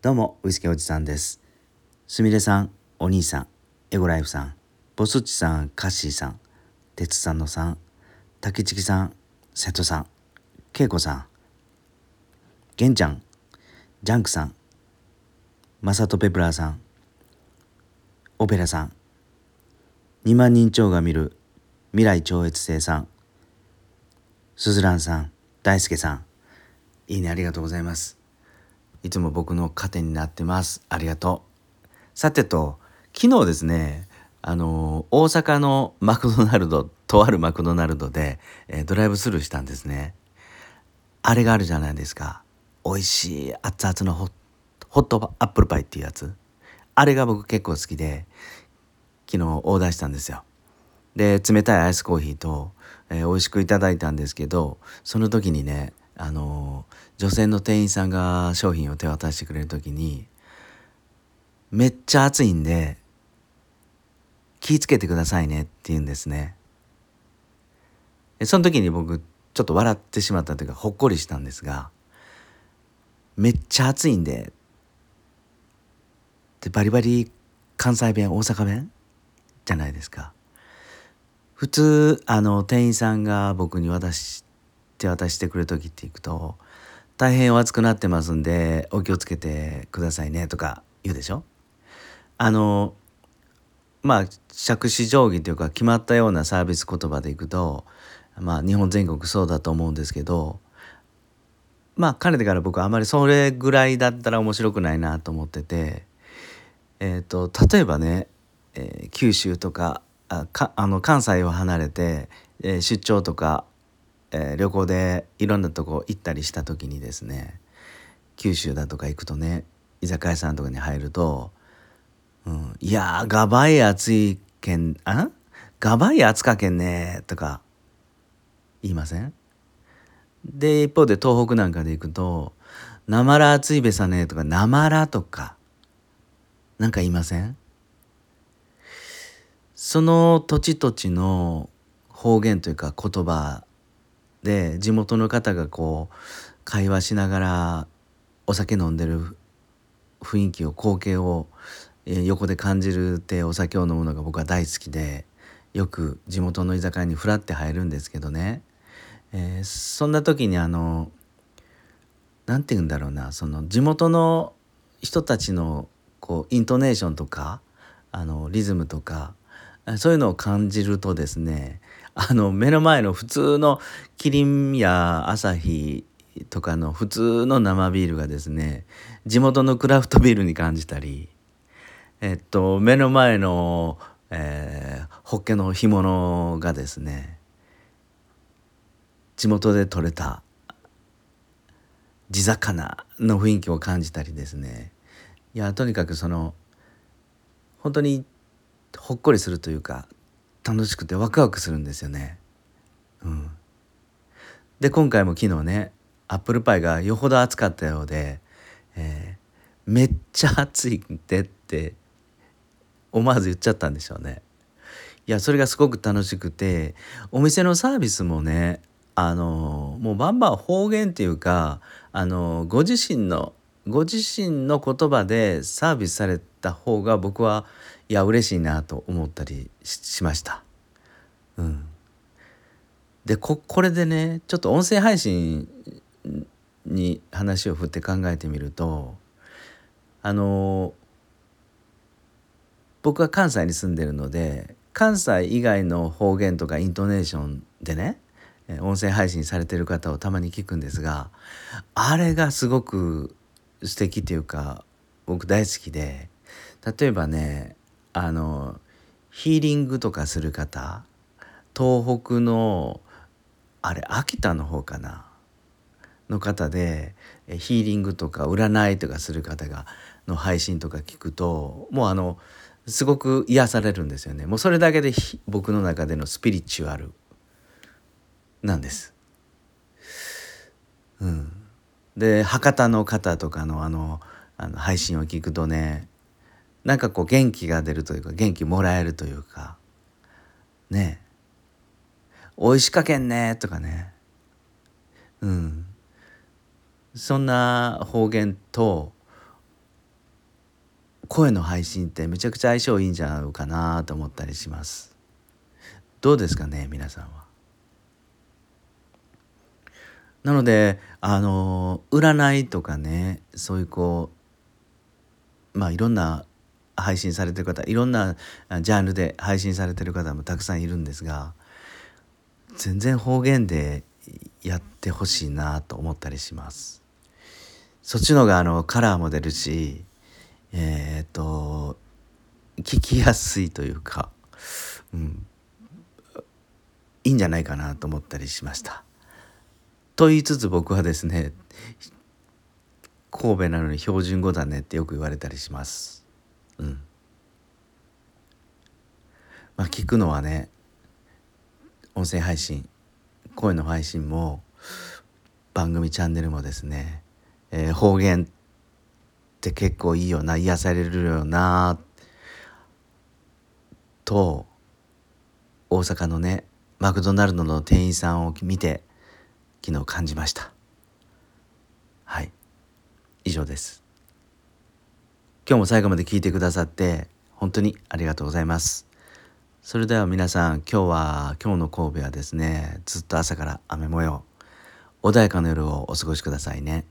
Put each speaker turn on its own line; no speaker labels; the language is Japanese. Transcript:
どうも、ウイスキーおじさんです。すみれさん、お兄さん、エゴライフさん、ボスッチさん、カッシーさん、鉄さんのさん、竹チキさん、瀬戸さん、恵子さん、玄ちゃん、ジャンクさん、マサトペプラーさん、オペラさん、2万人超が見る未来超越性さん、すずらんさん、大輔さん、いいね、ありがとうございます。いつも僕の糧になってます。ありがとう。さてと、昨日ですね、あの、大阪のマクドナルド、とあるマクドナルドで、えー、ドライブスルーしたんですね。あれがあるじゃないですか。美味しい熱々のホホットアップルパイっていうやつ。あれが僕結構好きで、昨日オーダーしたんですよ。で、冷たいアイスコーヒーと、えー、美味しくいただいたんですけど、その時にね、あの女性の店員さんが商品を手渡してくれる時にめっちゃ暑いんで気ぃつけてくださいねって言うんですね。その時に僕ちょっと笑ってしまったというかほっこりしたんですがめっちゃ暑いんででバリバリ関西弁大阪弁じゃないですか。普通あの店員さんが僕に渡し手渡してくれる時っていくと「大変お熱くなってますんでお気をつけてくださいね」とか言うでしょ？あのまあ杓子定規というか決まったようなサービス言葉でいくとまあ日本全国そうだと思うんですけどまあ彼でから僕はあまりそれぐらいだったら面白くないなと思っててえっ、ー、と例えばね、えー、九州とかあかあの関西を離れて、えー、出張とかえー、旅行でいろんなとこ行ったりした時にですね九州だとか行くとね居酒屋さんとかに入ると「うん、いやーがばい暑いけんあ？がばい暑かけんね」とか言いません？で一方で東北なんかで行くと「なまら暑いべさね」とか「なまら」とかなんか言いません？その土地土地の方言というか言葉で地元の方がこう会話しながらお酒飲んでる雰囲気を光景を、え横で感じるってお酒を飲むのが僕は大好きでよく地元の居酒屋にふらって入るんですけどね、えー、そんな時にあの何て言うんだろうなその地元の人たちのこうイントネーションとかあのリズムとかそういうのを感じるとですねあの目の前の普通のキリンやアサヒとかの普通の生ビールがですね地元のクラフトビールに感じたりえっと目の前の、えー、ホッケの干物がですね地元で採れた地魚の雰囲気を感じたりですね。いやとにかくその本当にほっこりするというか楽しくてワクワクするんですよね。うん、で今回も昨日ねアップルパイがよほど暑かったようで、えー、めっちゃ暑いってって思わず言っちゃったんでしょうね。いやそれがすごく楽しくてお店のサービスもねあのもうバンバン方言っていうかあのご自身のご自身の言葉でサービスされた方が僕はいや嬉しいなと思ったりしました。うん、でこれでねちょっと音声配信に話を振って考えてみるとあの僕は関西に住んでるので関西以外の方言とかイントネーションでね音声配信されてる方をたまに聞くんですがあれがすごく素敵っていうか僕大好きで例えばねあのヒーリングとかする方東北のあれ秋田の方かな？の方でヒーリングとか占いとかする方がの配信とか聞くともうあのすごく癒されるんですよね。もうそれだけで僕の中でのスピリチュアルなんです。うん、で博多の方とかのあのあの配信を聞くとねなんかこう元気が出るというか元気もらえるというか。ね。美味しかけんねとかね。うん。そんな方言と声の配信ってめちゃくちゃ相性いいんじゃないかなと思ったりします。どうですかね皆さんは。なのであの占いとかねそういうこうまあいろんな配信されてる方いろんなジャンルで配信されてる方もたくさんいるんですが全然方言でやってほしいなと思ったりします。そっちの方があのカラーも出るしえっ、と聞きやすいというか、うん、いいんじゃないかなと思ったりしました。と言いつつ僕はですね神戸なのに標準語だねってよく言われたりします。うん。まあ聞くのはね音声配信声の配信も番組チャンネルもですね、えー、方言って結構いいよな癒されるよなと大阪のねマクドナルドの店員さんを見て昨日感じました。はい。以上です。今日も最後まで聞いてくださって本当にありがとうございます。それでは皆さん今日は今日の神戸はですねずっと朝から雨模様穏やかな夜をお過ごしくださいね。